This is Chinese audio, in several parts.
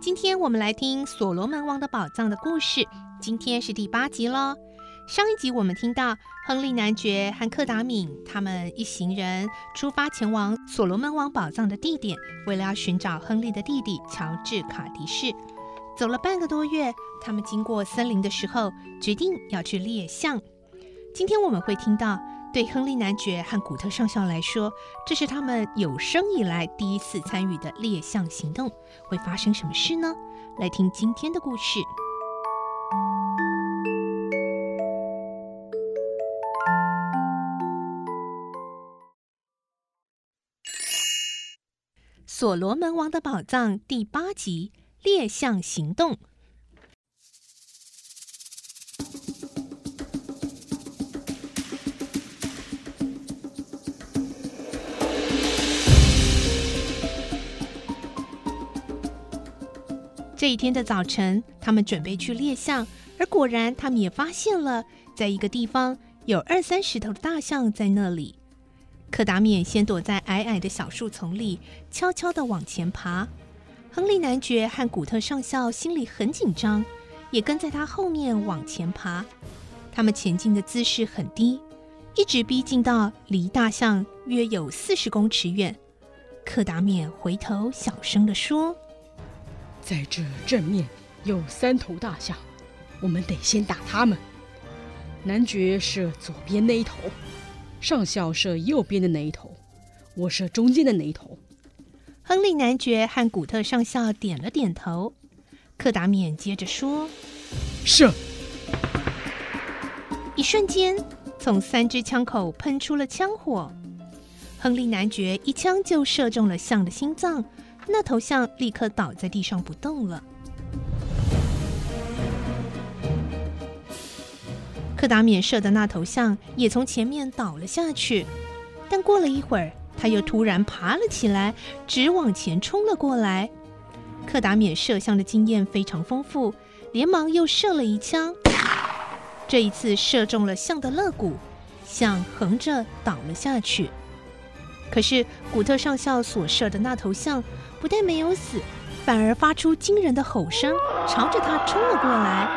今天我们来听《所罗门王的宝藏》的故事。今天是第八集喽。上一集我们听到亨利男爵和克达敏他们一行人出发前往所罗门王宝藏的地点，为了要寻找亨利的弟弟乔治卡迪士。走了半个多月，他们经过森林的时候，决定要去猎象。今天我们会听到。对亨利男爵和古特上校来说，这是他们有生以来第一次参与的猎象行动。会发生什么事呢？来听今天的故事。《所罗门王的宝藏》第八集：猎象行动。这一天的早晨，他们准备去猎象，而果然，他们也发现了，在一个地方有二三十头的大象在那里。柯达缅先躲在矮矮的小树丛里，悄悄地往前爬。亨利男爵和古特上校心里很紧张，也跟在他后面往前爬。他们前进的姿势很低，一直逼近到离大象约有四十公尺远。柯达缅回头小声地说。在这正面有三头大象，我们得先打他们。男爵射左边那一头，上校射右边的那一头，我射中间的那一头。亨利男爵和古特上校点了点头。克达免接着说：“射！”一瞬间，从三支枪口喷出了枪火。亨利男爵一枪就射中了象的心脏。那头象立刻倒在地上不动了。克达缅射的那头象也从前面倒了下去，但过了一会儿，他又突然爬了起来，直往前冲了过来。克达缅射象的经验非常丰富，连忙又射了一枪，这一次射中了象的肋骨，象横着倒了下去。可是古特上校所射的那头象。不但没有死，反而发出惊人的吼声，朝着他冲了过来。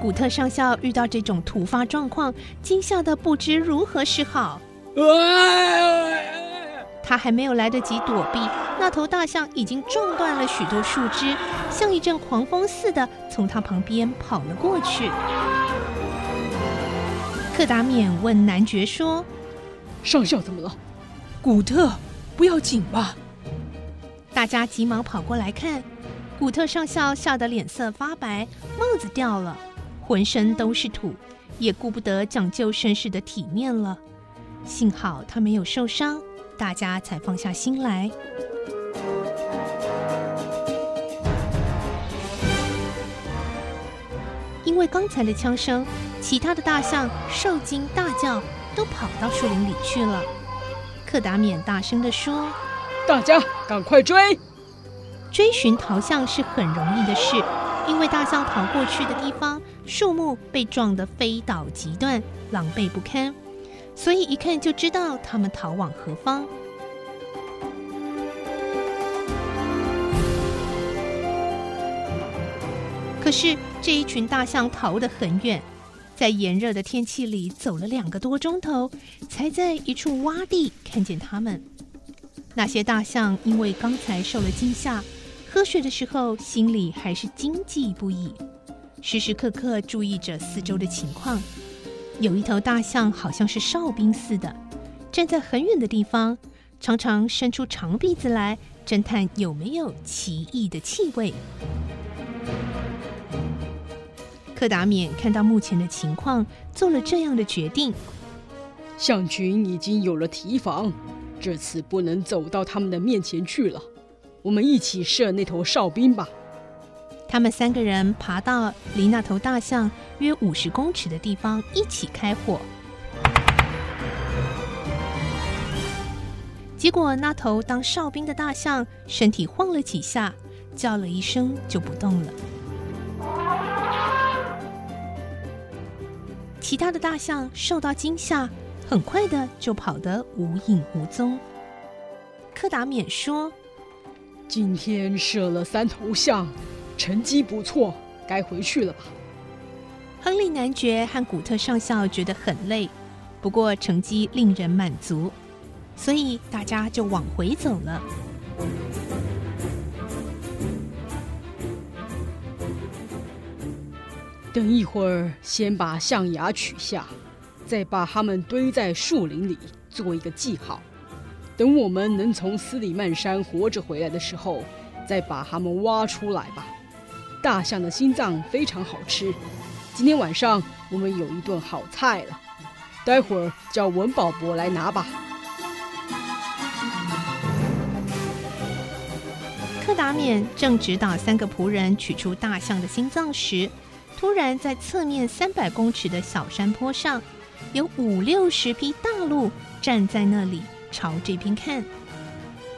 古特上校遇到这种突发状况，惊吓的不知如何是好。他还没有来得及躲避，那头大象已经撞断了许多树枝，像一阵狂风似的从他旁边跑了过去。克达冕问男爵说。上校怎么了？古特，不要紧吧？大家急忙跑过来看，古特上校吓得脸色发白，帽子掉了，浑身都是土，也顾不得讲究绅士的体面了。幸好他没有受伤，大家才放下心来。因为刚才的枪声，其他的大象受惊大叫。都跑到树林里去了。克达免大声地说：“大家赶快追！追寻逃象是很容易的事，因为大象逃过去的地方，树木被撞得飞倒急断，狼狈不堪，所以一看就知道他们逃往何方。可是这一群大象逃得很远。”在炎热的天气里走了两个多钟头，才在一处洼地看见他们。那些大象因为刚才受了惊吓，喝水的时候心里还是惊悸不已，时时刻刻注意着四周的情况。有一头大象好像是哨兵似的，站在很远的地方，常常伸出长鼻子来侦探有没有奇异的气味。克达冕看到目前的情况，做了这样的决定：象群已经有了提防，这次不能走到他们的面前去了。我们一起射那头哨兵吧。他们三个人爬到离那头大象约五十公尺的地方，一起开火。结果，那头当哨兵的大象身体晃了几下，叫了一声就不动了。其他的大象受到惊吓，很快的就跑得无影无踪。柯达冕说：“今天射了三头象，成绩不错，该回去了吧？”亨利男爵和古特上校觉得很累，不过成绩令人满足，所以大家就往回走了。等一会儿，先把象牙取下，再把它们堆在树林里，做一个记号。等我们能从斯里曼山活着回来的时候，再把它们挖出来吧。大象的心脏非常好吃，今天晚上我们有一顿好菜了。待会儿叫文保伯来拿吧。克达冕正指导三个仆人取出大象的心脏时，突然，在侧面三百公尺的小山坡上，有五六十匹大鹿站在那里，朝这边看。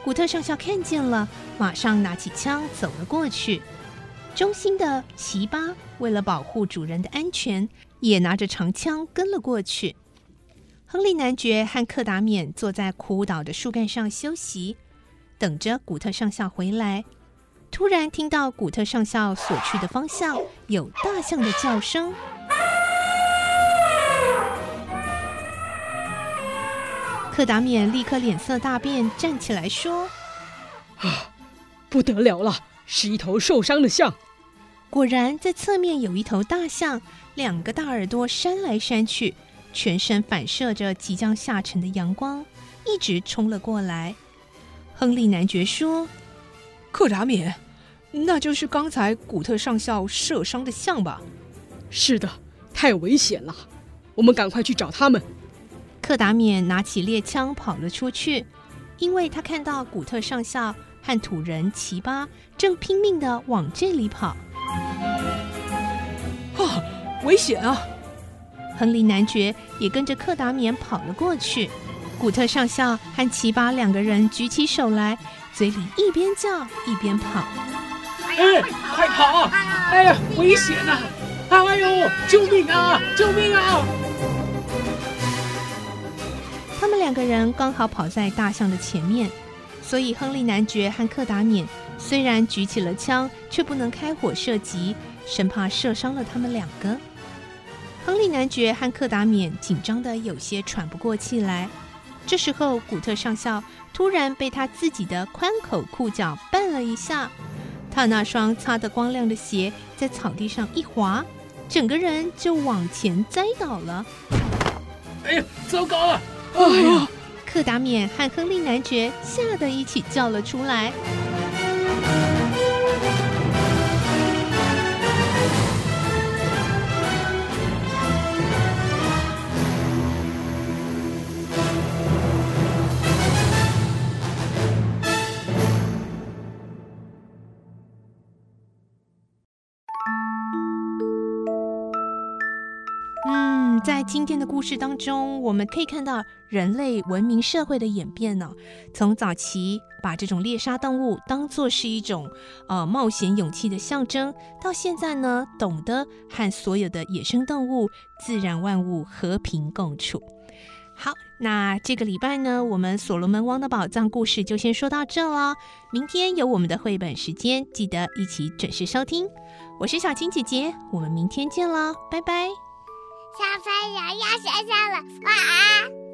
古特上校看见了，马上拿起枪走了过去。忠心的奇巴为了保护主人的安全，也拿着长枪跟了过去。亨利男爵和克达冕坐在枯倒的树干上休息，等着古特上校回来。突然听到古特上校所去的方向有大象的叫声，克达冕立刻脸色大变，站起来说：“啊，不得了了，是一头受伤的象！”果然，在侧面有一头大象，两个大耳朵扇来扇去，全身反射着即将下沉的阳光，一直冲了过来。亨利男爵说：“克达冕。”那就是刚才古特上校射伤的象吧？是的，太危险了，我们赶快去找他们。克达冕拿起猎枪跑了出去，因为他看到古特上校和土人齐巴正拼命地往这里跑。啊，危险啊！亨利男爵也跟着克达冕跑了过去。古特上校和奇巴两个人举起手来，嘴里一边叫一边跑。哎，快跑啊！哎呀，危险呐！哎呦，救命啊！救命啊！他们两个人刚好跑在大象的前面，所以亨利男爵和克达缅虽然举起了枪，却不能开火射击，生怕射伤了他们两个。亨利男爵和克达缅紧张的有些喘不过气来。这时候，古特上校突然被他自己的宽口裤脚绊了一下。他那双擦得光亮的鞋在草地上一滑，整个人就往前栽倒了。哎呀，糟糕了！哎呀，克达冕和亨利男爵吓得一起叫了出来。今天的故事当中，我们可以看到人类文明社会的演变呢。从早期把这种猎杀动物当作是一种呃冒险勇气的象征，到现在呢，懂得和所有的野生动物、自然万物和平共处。好，那这个礼拜呢，我们所罗门王的宝藏故事就先说到这了。明天有我们的绘本时间，记得一起准时收听。我是小青姐姐，我们明天见了，拜拜。小朋友要睡觉了，晚安。